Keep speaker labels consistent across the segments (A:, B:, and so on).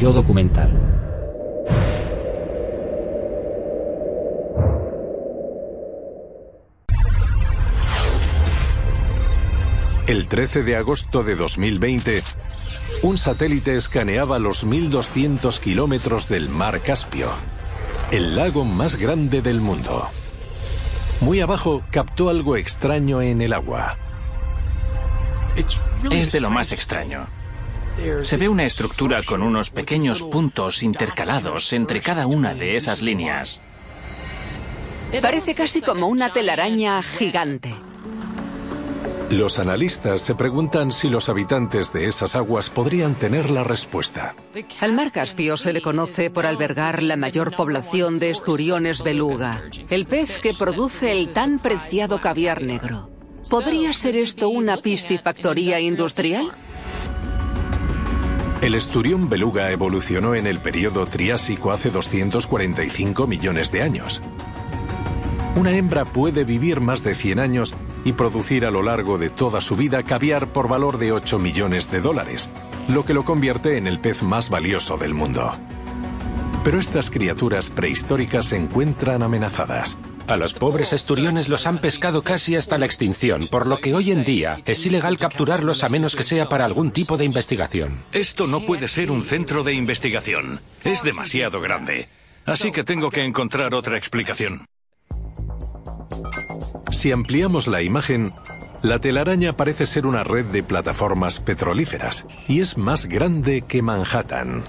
A: Yo documental.
B: El 13 de agosto de 2020, un satélite escaneaba los 1.200 kilómetros del mar Caspio, el lago más grande del mundo. Muy abajo captó algo extraño en el agua.
C: Es de lo más extraño. Se ve una estructura con unos pequeños puntos intercalados entre cada una de esas líneas.
D: Parece casi como una telaraña gigante.
B: Los analistas se preguntan si los habitantes de esas aguas podrían tener la respuesta.
D: Al mar Caspio se le conoce por albergar la mayor población de esturiones beluga, el pez que produce el tan preciado caviar negro. ¿Podría ser esto una piscifactoría industrial?
B: El esturión beluga evolucionó en el periodo Triásico hace 245 millones de años. Una hembra puede vivir más de 100 años y producir a lo largo de toda su vida caviar por valor de 8 millones de dólares, lo que lo convierte en el pez más valioso del mundo. Pero estas criaturas prehistóricas se encuentran amenazadas.
E: A los pobres esturiones los han pescado casi hasta la extinción, por lo que hoy en día es ilegal capturarlos a menos que sea para algún tipo de investigación.
F: Esto no puede ser un centro de investigación. Es demasiado grande. Así que tengo que encontrar otra explicación.
B: Si ampliamos la imagen, la telaraña parece ser una red de plataformas petrolíferas y es más grande que Manhattan.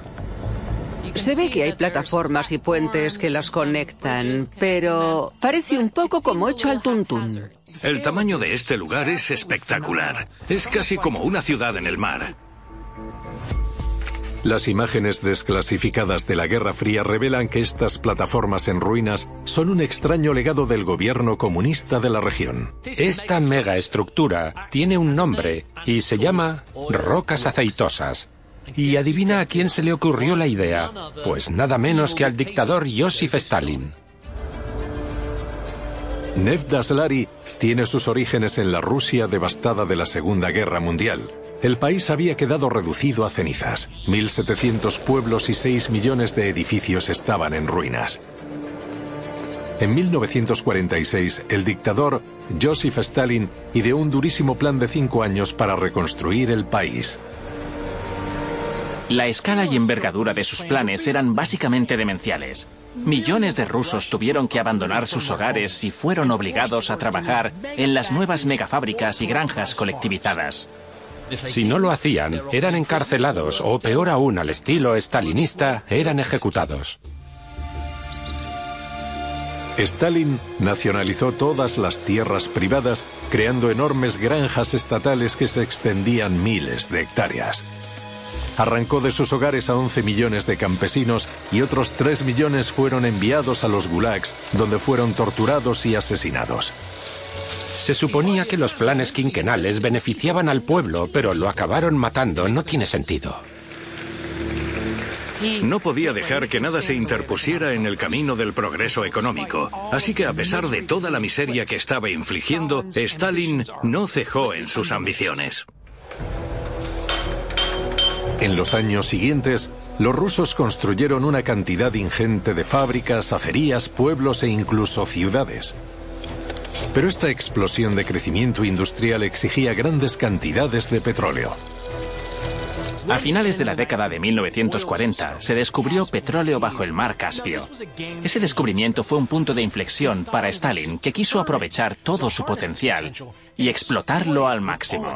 D: Se ve que hay plataformas y puentes que las conectan, pero parece un poco como hecho al tuntún.
F: El tamaño de este lugar es espectacular. Es casi como una ciudad en el mar.
B: Las imágenes desclasificadas de la Guerra Fría revelan que estas plataformas en ruinas son un extraño legado del gobierno comunista de la región.
E: Esta megaestructura tiene un nombre y se llama rocas aceitosas. ¿Y adivina a quién se le ocurrió la idea? Pues nada menos que al dictador Josif Stalin.
B: Nevdaslari tiene sus orígenes en la Rusia devastada de la Segunda Guerra Mundial. El país había quedado reducido a cenizas. 1.700 pueblos y 6 millones de edificios estaban en ruinas. En 1946, el dictador Joseph Stalin ideó un durísimo plan de cinco años para reconstruir el país.
C: La escala y envergadura de sus planes eran básicamente demenciales. Millones de rusos tuvieron que abandonar sus hogares y fueron obligados a trabajar en las nuevas megafábricas y granjas colectivizadas.
E: Si no lo hacían, eran encarcelados o peor aún al estilo estalinista, eran ejecutados.
B: Stalin nacionalizó todas las tierras privadas, creando enormes granjas estatales que se extendían miles de hectáreas. Arrancó de sus hogares a 11 millones de campesinos y otros 3 millones fueron enviados a los gulags, donde fueron torturados y asesinados.
E: Se suponía que los planes quinquenales beneficiaban al pueblo, pero lo acabaron matando. No tiene sentido.
F: No podía dejar que nada se interpusiera en el camino del progreso económico. Así que a pesar de toda la miseria que estaba infligiendo, Stalin no cejó en sus ambiciones.
B: En los años siguientes, los rusos construyeron una cantidad ingente de fábricas, acerías, pueblos e incluso ciudades. Pero esta explosión de crecimiento industrial exigía grandes cantidades de petróleo.
C: A finales de la década de 1940 se descubrió petróleo bajo el mar Caspio. Ese descubrimiento fue un punto de inflexión para Stalin, que quiso aprovechar todo su potencial y explotarlo al máximo.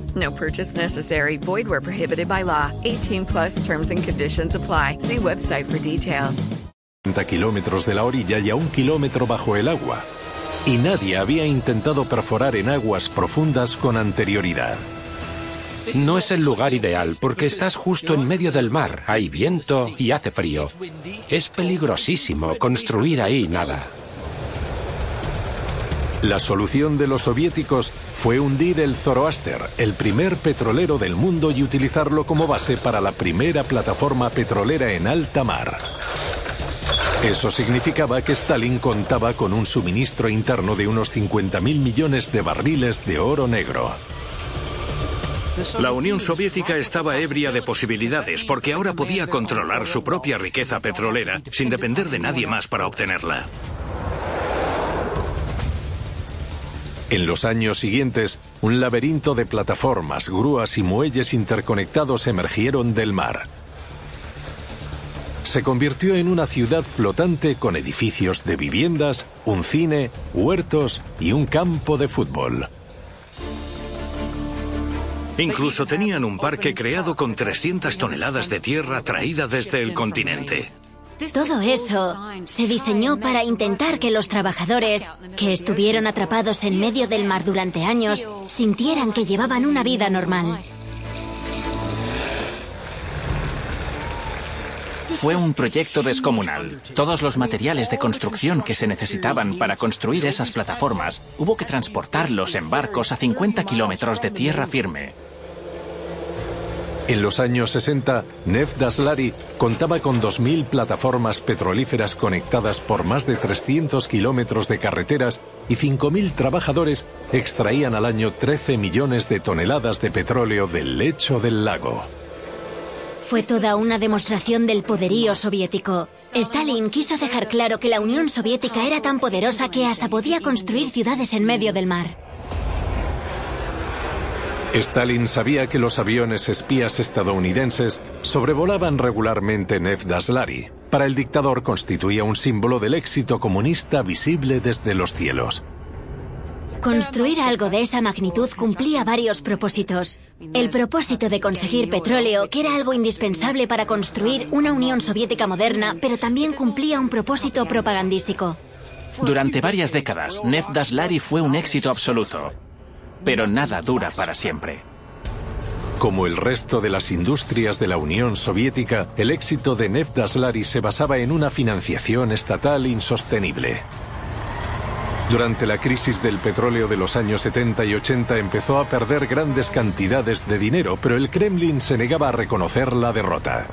G: No purchase necessary. Void where prohibited by law. 18 plus terms and conditions apply. See website for details.
B: 30 kilómetros de la orilla y a un kilómetro bajo el agua. Y nadie había intentado perforar en aguas profundas con anterioridad.
E: No es el lugar ideal porque estás justo en medio del mar, hay viento y hace frío. Es peligrosísimo construir ahí nada.
B: La solución de los soviéticos fue hundir el Zoroaster, el primer petrolero del mundo, y utilizarlo como base para la primera plataforma petrolera en alta mar. Eso significaba que Stalin contaba con un suministro interno de unos 50.000 millones de barriles de oro negro.
F: La Unión Soviética estaba ebria de posibilidades porque ahora podía controlar su propia riqueza petrolera sin depender de nadie más para obtenerla.
B: En los años siguientes, un laberinto de plataformas, grúas y muelles interconectados emergieron del mar. Se convirtió en una ciudad flotante con edificios de viviendas, un cine, huertos y un campo de fútbol.
F: Incluso tenían un parque creado con 300 toneladas de tierra traída desde el continente.
H: Todo eso se diseñó para intentar que los trabajadores que estuvieron atrapados en medio del mar durante años sintieran que llevaban una vida normal.
C: Fue un proyecto descomunal. Todos los materiales de construcción que se necesitaban para construir esas plataformas hubo que transportarlos en barcos a 50 kilómetros de tierra firme.
B: En los años 60, Nef Daslari contaba con 2.000 plataformas petrolíferas conectadas por más de 300 kilómetros de carreteras y 5.000 trabajadores extraían al año 13 millones de toneladas de petróleo del lecho del lago.
H: Fue toda una demostración del poderío soviético. Stalin quiso dejar claro que la Unión Soviética era tan poderosa que hasta podía construir ciudades en medio del mar.
B: Stalin sabía que los aviones espías estadounidenses sobrevolaban regularmente Nef Daslari. Para el dictador constituía un símbolo del éxito comunista visible desde los cielos.
H: Construir algo de esa magnitud cumplía varios propósitos. El propósito de conseguir petróleo, que era algo indispensable para construir una Unión Soviética moderna, pero también cumplía un propósito propagandístico.
C: Durante varias décadas, Nef Daslari fue un éxito absoluto. Pero nada dura para siempre.
B: Como el resto de las industrias de la Unión Soviética, el éxito de Nef Daslari se basaba en una financiación estatal insostenible. Durante la crisis del petróleo de los años 70 y 80 empezó a perder grandes cantidades de dinero, pero el Kremlin se negaba a reconocer la derrota.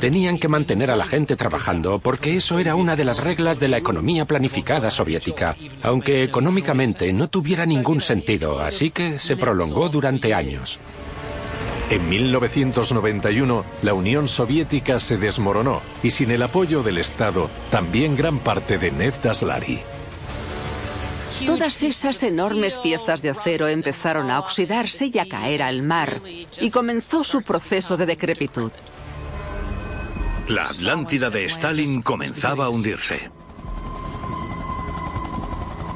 E: Tenían que mantener a la gente trabajando porque eso era una de las reglas de la economía planificada soviética, aunque económicamente no tuviera ningún sentido, así que se prolongó durante años.
B: En 1991, la Unión Soviética se desmoronó y sin el apoyo del Estado, también gran parte de Nef Daslari.
D: Todas esas enormes piezas de acero empezaron a oxidarse y a caer al mar, y comenzó su proceso de decrepitud.
F: La Atlántida de Stalin comenzaba a hundirse.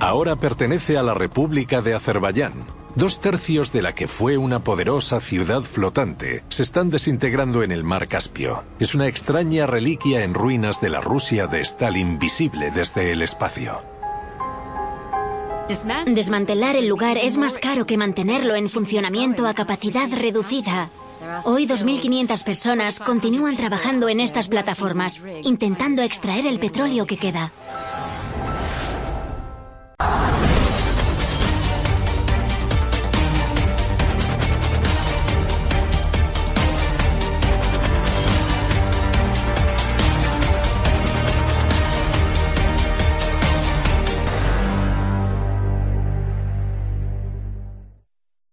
B: Ahora pertenece a la República de Azerbaiyán. Dos tercios de la que fue una poderosa ciudad flotante se están desintegrando en el mar Caspio. Es una extraña reliquia en ruinas de la Rusia de Stalin visible desde el espacio.
H: Desmantelar el lugar es más caro que mantenerlo en funcionamiento a capacidad reducida. Hoy 2.500 personas continúan trabajando en estas plataformas, intentando extraer el petróleo que queda.